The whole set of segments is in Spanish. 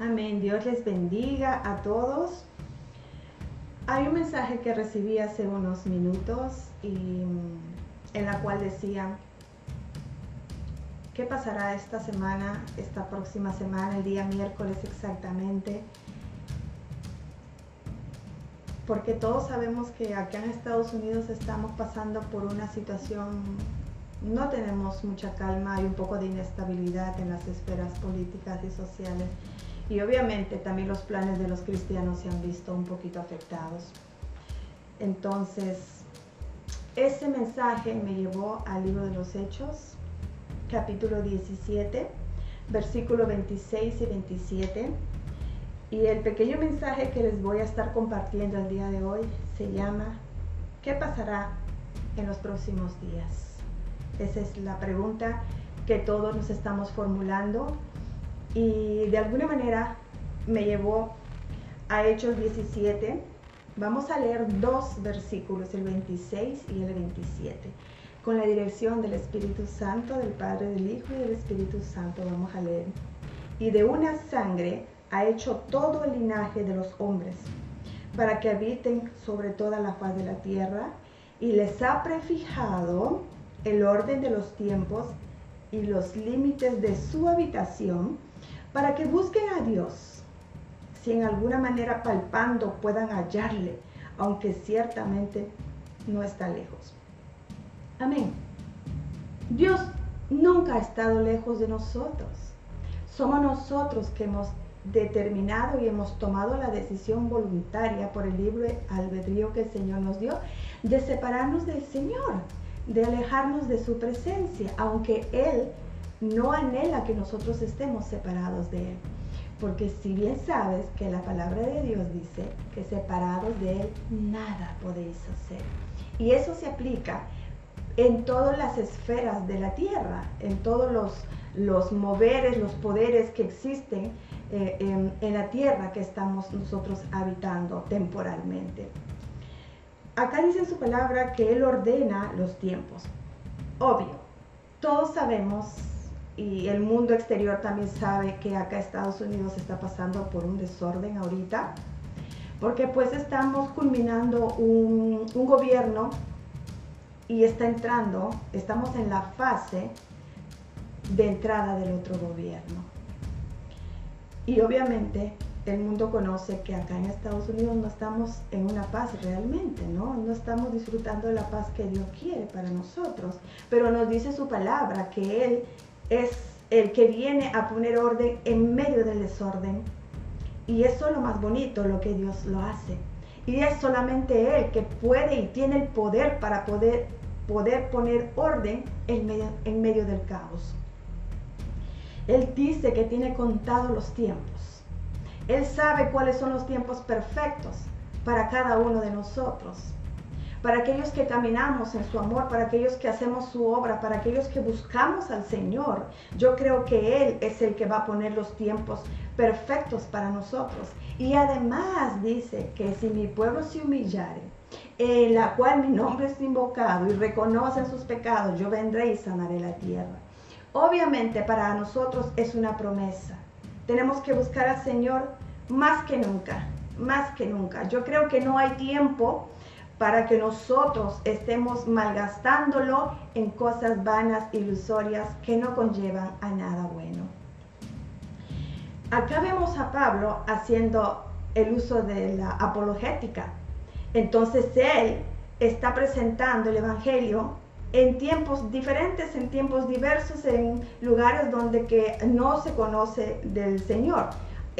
Amén. Dios les bendiga a todos. Hay un mensaje que recibí hace unos minutos mm, en la cual decía, ¿qué pasará esta semana, esta próxima semana, el día miércoles exactamente? Porque todos sabemos que acá en Estados Unidos estamos pasando por una situación, no tenemos mucha calma, hay un poco de inestabilidad en las esferas políticas y sociales y obviamente también los planes de los cristianos se han visto un poquito afectados. Entonces, ese mensaje me llevó al libro de los Hechos, capítulo 17, versículo 26 y 27. Y el pequeño mensaje que les voy a estar compartiendo el día de hoy se llama ¿Qué pasará en los próximos días? Esa es la pregunta que todos nos estamos formulando y de alguna manera me llevó a Hechos 17. Vamos a leer dos versículos, el 26 y el 27. Con la dirección del Espíritu Santo, del Padre, del Hijo y del Espíritu Santo vamos a leer. Y de una sangre ha hecho todo el linaje de los hombres, para que habiten sobre toda la faz de la tierra, y les ha prefijado el orden de los tiempos y los límites de su habitación para que busquen a Dios, si en alguna manera palpando puedan hallarle, aunque ciertamente no está lejos. Amén. Dios nunca ha estado lejos de nosotros. Somos nosotros que hemos determinado y hemos tomado la decisión voluntaria por el libre albedrío que el Señor nos dio de separarnos del Señor, de alejarnos de su presencia, aunque Él no anhela que nosotros estemos separados de Él. Porque si bien sabes que la palabra de Dios dice que separados de Él nada podéis hacer. Y eso se aplica en todas las esferas de la tierra, en todos los, los moveres, los poderes que existen eh, en, en la tierra que estamos nosotros habitando temporalmente. Acá dice en su palabra que Él ordena los tiempos. Obvio, todos sabemos y el mundo exterior también sabe que acá Estados Unidos está pasando por un desorden ahorita, porque pues estamos culminando un, un gobierno y está entrando, estamos en la fase de entrada del otro gobierno. Y obviamente el mundo conoce que acá en Estados Unidos no estamos en una paz realmente, ¿no? No estamos disfrutando de la paz que Dios quiere para nosotros. Pero nos dice su palabra que Él es el que viene a poner orden en medio del desorden. Y eso es lo más bonito, lo que Dios lo hace. Y es solamente Él que puede y tiene el poder para poder, poder poner orden en medio, en medio del caos. Él dice que tiene contado los tiempos. Él sabe cuáles son los tiempos perfectos para cada uno de nosotros para aquellos que caminamos en su amor, para aquellos que hacemos su obra, para aquellos que buscamos al Señor. Yo creo que Él es el que va a poner los tiempos perfectos para nosotros. Y además dice que si mi pueblo se humillare, en la cual mi nombre es invocado y reconocen sus pecados, yo vendré y sanaré la tierra. Obviamente para nosotros es una promesa. Tenemos que buscar al Señor más que nunca, más que nunca. Yo creo que no hay tiempo para que nosotros estemos malgastándolo en cosas vanas, ilusorias, que no conllevan a nada bueno. Acá vemos a Pablo haciendo el uso de la apologética. Entonces él está presentando el Evangelio en tiempos diferentes, en tiempos diversos, en lugares donde que no se conoce del Señor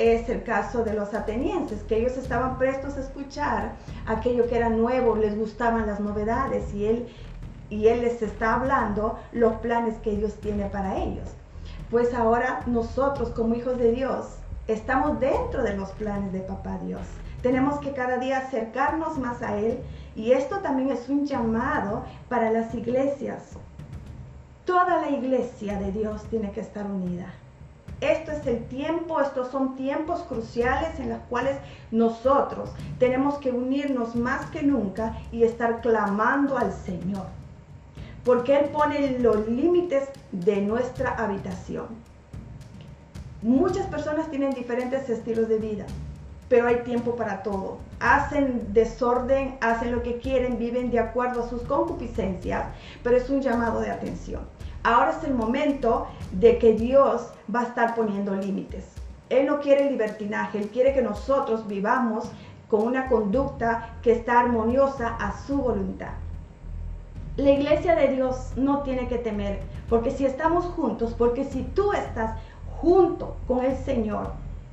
es el caso de los atenienses, que ellos estaban prestos a escuchar aquello que era nuevo, les gustaban las novedades y él, y él les está hablando los planes que Dios tiene para ellos. Pues ahora nosotros como hijos de Dios estamos dentro de los planes de Papá Dios. Tenemos que cada día acercarnos más a Él y esto también es un llamado para las iglesias. Toda la iglesia de Dios tiene que estar unida. Esto es el tiempo, estos son tiempos cruciales en los cuales nosotros tenemos que unirnos más que nunca y estar clamando al Señor. Porque Él pone los límites de nuestra habitación. Muchas personas tienen diferentes estilos de vida, pero hay tiempo para todo. Hacen desorden, hacen lo que quieren, viven de acuerdo a sus concupiscencias, pero es un llamado de atención. Ahora es el momento de que Dios va a estar poniendo límites. Él no quiere libertinaje, Él quiere que nosotros vivamos con una conducta que está armoniosa a su voluntad. La iglesia de Dios no tiene que temer, porque si estamos juntos, porque si tú estás junto con el Señor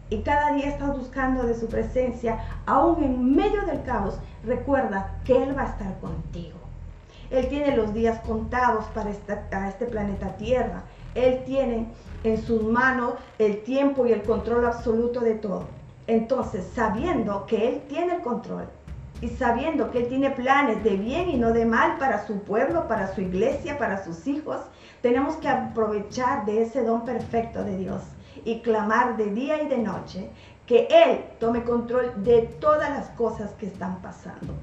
y cada día estás buscando de su presencia, aún en medio del caos, recuerda que Él va a estar contigo. Él tiene los días contados para este planeta Tierra. Él tiene en sus manos el tiempo y el control absoluto de todo. Entonces, sabiendo que Él tiene el control y sabiendo que Él tiene planes de bien y no de mal para su pueblo, para su iglesia, para sus hijos, tenemos que aprovechar de ese don perfecto de Dios y clamar de día y de noche que Él tome control de todas las cosas que están pasando.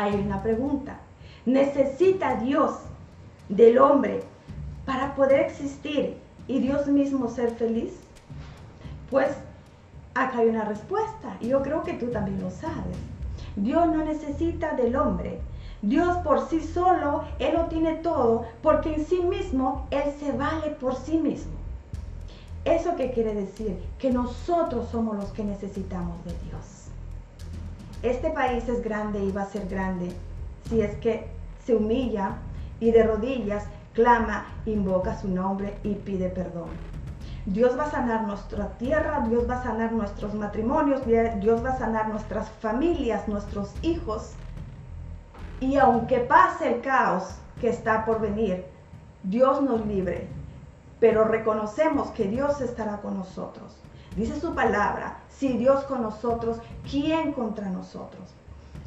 Hay una pregunta. ¿Necesita Dios del hombre para poder existir y Dios mismo ser feliz? Pues acá hay una respuesta yo creo que tú también lo sabes. Dios no necesita del hombre. Dios por sí solo, Él lo tiene todo porque en sí mismo Él se vale por sí mismo. ¿Eso qué quiere decir? Que nosotros somos los que necesitamos de Dios. Este país es grande y va a ser grande si es que se humilla y de rodillas clama, invoca su nombre y pide perdón. Dios va a sanar nuestra tierra, Dios va a sanar nuestros matrimonios, Dios va a sanar nuestras familias, nuestros hijos. Y aunque pase el caos que está por venir, Dios nos libre, pero reconocemos que Dios estará con nosotros. Dice su palabra, si Dios con nosotros, ¿quién contra nosotros?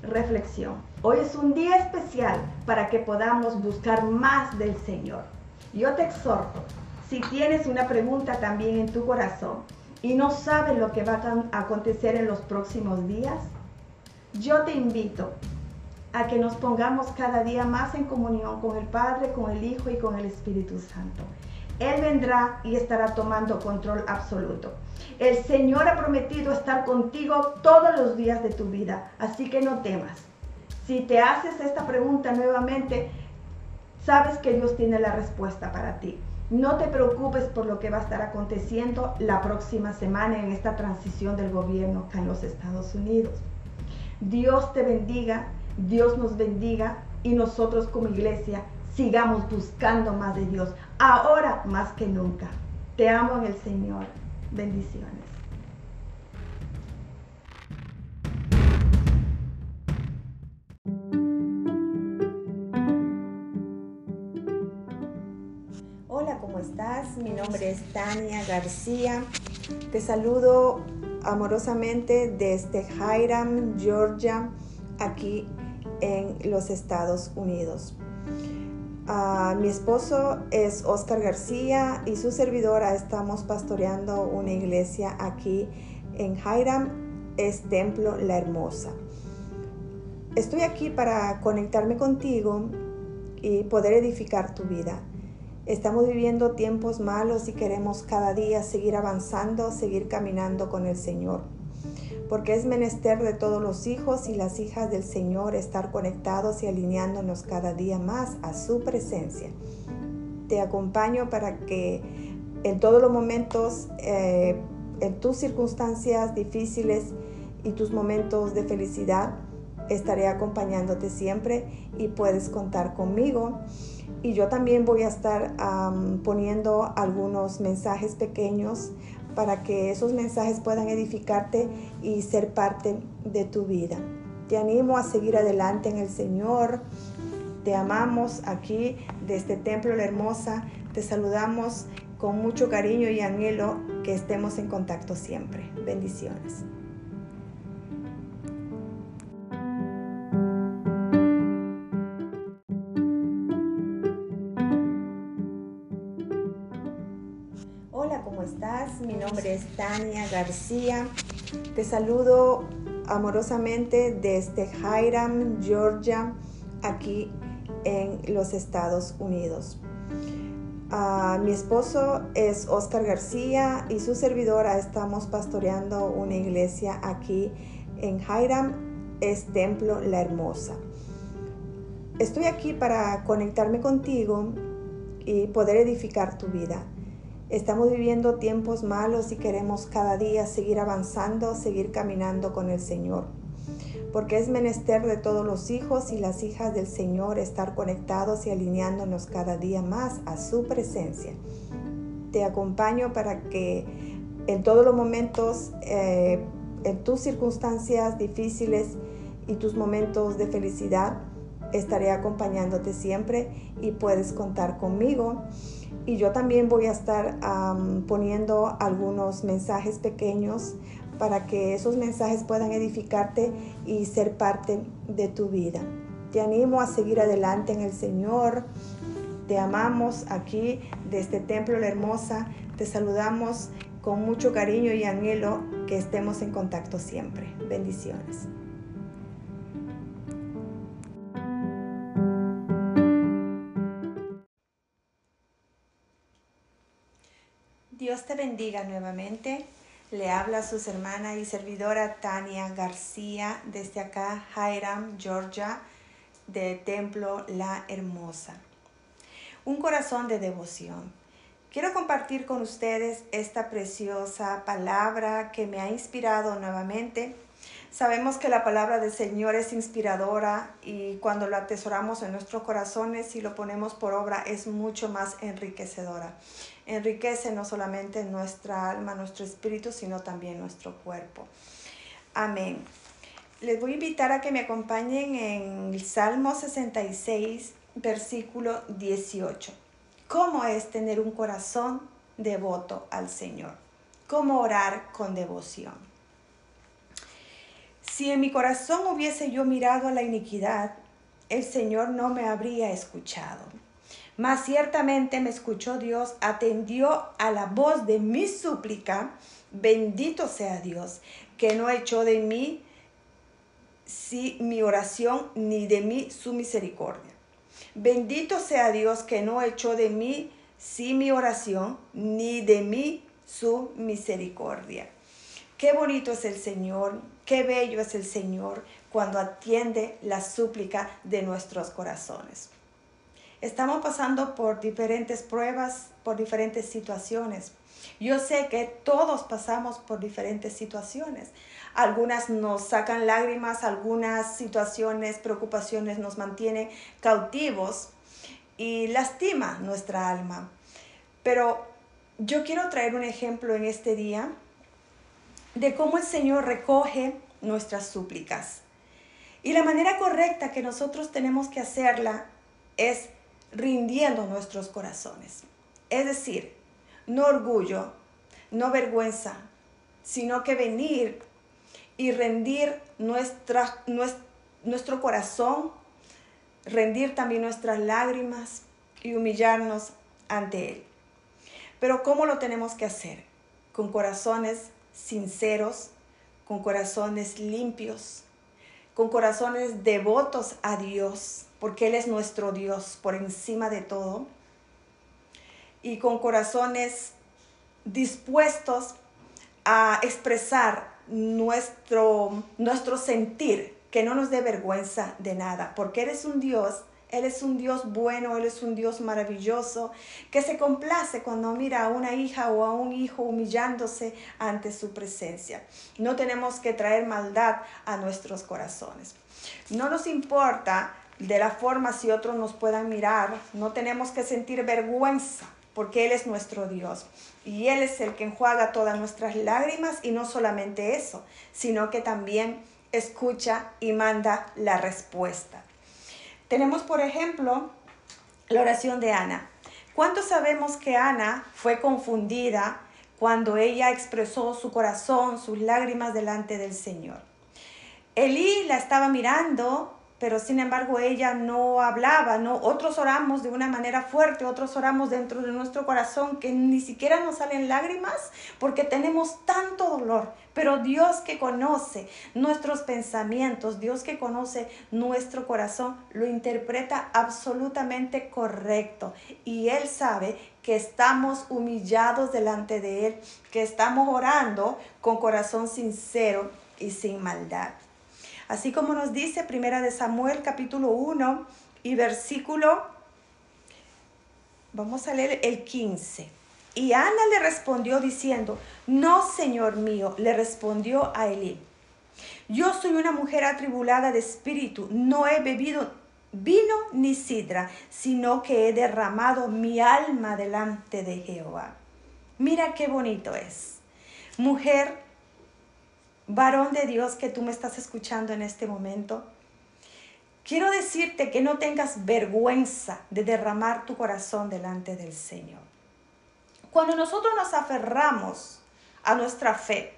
Reflexión. Hoy es un día especial para que podamos buscar más del Señor. Yo te exhorto si tienes una pregunta también en tu corazón y no sabes lo que va a acontecer en los próximos días, yo te invito a que nos pongamos cada día más en comunión con el Padre, con el Hijo y con el Espíritu Santo. Él vendrá y estará tomando control absoluto. El Señor ha prometido estar contigo todos los días de tu vida, así que no temas. Si te haces esta pregunta nuevamente, sabes que Dios tiene la respuesta para ti. No te preocupes por lo que va a estar aconteciendo la próxima semana en esta transición del gobierno acá en los Estados Unidos. Dios te bendiga, Dios nos bendiga y nosotros como iglesia sigamos buscando más de Dios, ahora más que nunca. Te amo en el Señor. Bendiciones. estás? Mi nombre es Tania García. Te saludo amorosamente desde Hiram, Georgia, aquí en los Estados Unidos. Mi esposo es Oscar García y su servidora estamos pastoreando una iglesia aquí en Hiram, es Templo La Hermosa. Estoy aquí para conectarme contigo y poder edificar tu vida. Estamos viviendo tiempos malos y queremos cada día seguir avanzando, seguir caminando con el Señor. Porque es menester de todos los hijos y las hijas del Señor estar conectados y alineándonos cada día más a su presencia. Te acompaño para que en todos los momentos, eh, en tus circunstancias difíciles y tus momentos de felicidad, estaré acompañándote siempre y puedes contar conmigo y yo también voy a estar poniendo algunos mensajes pequeños para que esos mensajes puedan edificarte y ser parte de tu vida. Te animo a seguir adelante en el Señor. Te amamos aquí desde este Templo La Hermosa. Te saludamos con mucho cariño y anhelo que estemos en contacto siempre. Bendiciones. Nombre es Tania García. Te saludo amorosamente desde Hiram, Georgia, aquí en los Estados Unidos. Ah, mi esposo es Oscar García y su servidora estamos pastoreando una iglesia aquí en Hiram, es Templo La Hermosa. Estoy aquí para conectarme contigo y poder edificar tu vida. Estamos viviendo tiempos malos y queremos cada día seguir avanzando, seguir caminando con el Señor porque es menester de todos los hijos y las hijas del Señor estar conectados y alineándonos cada día más a su presencia. Te acompaño para que en todos los momentos, eh, en tus circunstancias difíciles y tus momentos de felicidad, estaré acompañándote siempre y puedes contar conmigo. Y yo también voy a estar poniendo algunos mensajes pequeños para que esos mensajes puedan edificarte y ser parte de tu vida. Te animo a seguir adelante en el Señor. Te amamos aquí desde Templo La Hermosa. Te saludamos con mucho cariño y anhelo que estemos en contacto siempre. Bendiciones. Dios te bendiga nuevamente. Le habla a su hermana y servidora Tania García desde acá, Hiram, Georgia, de Templo La Hermosa. Un corazón de devoción. Quiero compartir con ustedes esta preciosa palabra que me ha inspirado nuevamente. Sabemos que la palabra del Señor es inspiradora y cuando la atesoramos en nuestros corazones y lo ponemos por obra es mucho más enriquecedora enriquece no solamente nuestra alma, nuestro espíritu, sino también nuestro cuerpo. Amén. Les voy a invitar a que me acompañen en el Salmo 66, versículo 18. ¿Cómo es tener un corazón devoto al Señor? ¿Cómo orar con devoción? Si en mi corazón hubiese yo mirado a la iniquidad, el Señor no me habría escuchado. Mas ciertamente me escuchó Dios, atendió a la voz de mi súplica. Bendito sea Dios, que no echó de mí si mi oración ni de mí su misericordia. Bendito sea Dios que no echó de mí si mi oración ni de mí su misericordia. Qué bonito es el Señor, qué bello es el Señor cuando atiende la súplica de nuestros corazones. Estamos pasando por diferentes pruebas, por diferentes situaciones. Yo sé que todos pasamos por diferentes situaciones. Algunas nos sacan lágrimas, algunas situaciones, preocupaciones nos mantienen cautivos y lastima nuestra alma. Pero yo quiero traer un ejemplo en este día de cómo el Señor recoge nuestras súplicas. Y la manera correcta que nosotros tenemos que hacerla es rindiendo nuestros corazones. Es decir, no orgullo, no vergüenza, sino que venir y rendir nuestra, nuestro corazón, rendir también nuestras lágrimas y humillarnos ante Él. Pero ¿cómo lo tenemos que hacer? Con corazones sinceros, con corazones limpios, con corazones devotos a Dios, porque Él es nuestro Dios por encima de todo, y con corazones dispuestos a expresar nuestro, nuestro sentir, que no nos dé vergüenza de nada, porque eres un Dios él es un Dios bueno, Él es un Dios maravilloso, que se complace cuando mira a una hija o a un hijo humillándose ante su presencia. No tenemos que traer maldad a nuestros corazones. No nos importa de la forma si otros nos puedan mirar, no tenemos que sentir vergüenza porque Él es nuestro Dios. Y Él es el que enjuaga todas nuestras lágrimas y no solamente eso, sino que también escucha y manda la respuesta. Tenemos, por ejemplo, la oración de Ana. ¿Cuántos sabemos que Ana fue confundida cuando ella expresó su corazón, sus lágrimas delante del Señor? Elí la estaba mirando pero sin embargo ella no hablaba, ¿no? Otros oramos de una manera fuerte, otros oramos dentro de nuestro corazón que ni siquiera nos salen lágrimas porque tenemos tanto dolor. Pero Dios que conoce nuestros pensamientos, Dios que conoce nuestro corazón, lo interpreta absolutamente correcto. Y Él sabe que estamos humillados delante de Él, que estamos orando con corazón sincero y sin maldad. Así como nos dice Primera de Samuel capítulo 1 y versículo, vamos a leer el 15. Y Ana le respondió diciendo, no, Señor mío, le respondió a Elí. Yo soy una mujer atribulada de espíritu, no he bebido vino ni sidra, sino que he derramado mi alma delante de Jehová. Mira qué bonito es. Mujer varón de Dios que tú me estás escuchando en este momento, quiero decirte que no tengas vergüenza de derramar tu corazón delante del Señor. Cuando nosotros nos aferramos a nuestra fe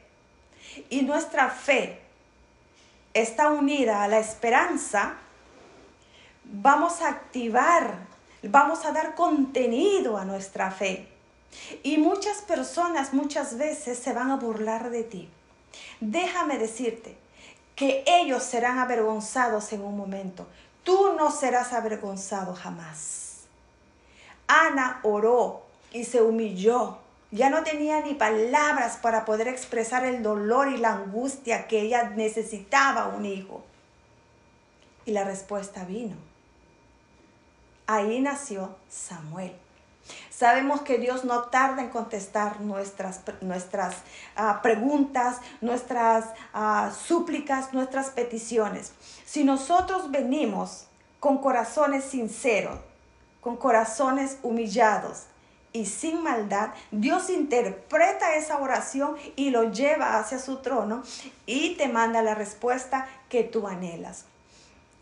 y nuestra fe está unida a la esperanza, vamos a activar, vamos a dar contenido a nuestra fe. Y muchas personas muchas veces se van a burlar de ti Déjame decirte que ellos serán avergonzados en un momento. Tú no serás avergonzado jamás. Ana oró y se humilló. Ya no tenía ni palabras para poder expresar el dolor y la angustia que ella necesitaba un hijo. Y la respuesta vino. Ahí nació Samuel. Sabemos que Dios no tarda en contestar nuestras, nuestras ah, preguntas, nuestras ah, súplicas, nuestras peticiones. Si nosotros venimos con corazones sinceros, con corazones humillados y sin maldad, Dios interpreta esa oración y lo lleva hacia su trono y te manda la respuesta que tú anhelas.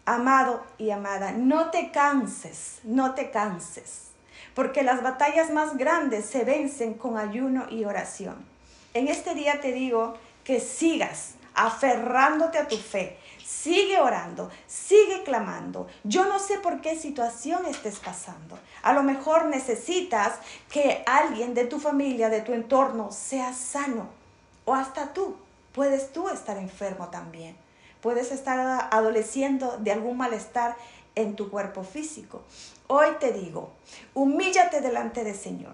Amado y amada, no te canses, no te canses porque las batallas más grandes se vencen con ayuno y oración. En este día te digo que sigas aferrándote a tu fe. Sigue orando, sigue clamando. Yo no sé por qué situación estés pasando. A lo mejor necesitas que alguien de tu familia, de tu entorno, sea sano. O hasta tú. Puedes tú estar enfermo también. Puedes estar adoleciendo de algún malestar en tu cuerpo físico. Hoy te digo, humíllate delante del Señor.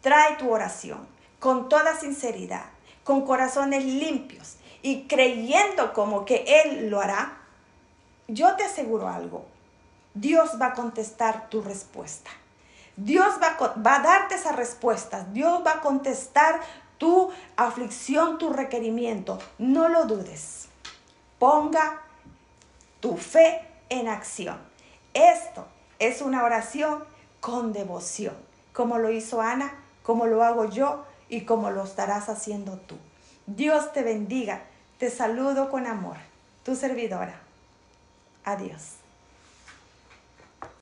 Trae tu oración con toda sinceridad, con corazones limpios y creyendo como que Él lo hará. Yo te aseguro algo, Dios va a contestar tu respuesta. Dios va a, darte esa respuesta. Dios va a contestar tu aflicción, tu requerimiento. No lo dudes. Ponga tu fe en acción. Esto es una oración con devoción, como lo hizo Ana, como lo hago yo y como lo estarás haciendo tú. Dios te bendiga. Te saludo con amor. Tu servidora. Adiós.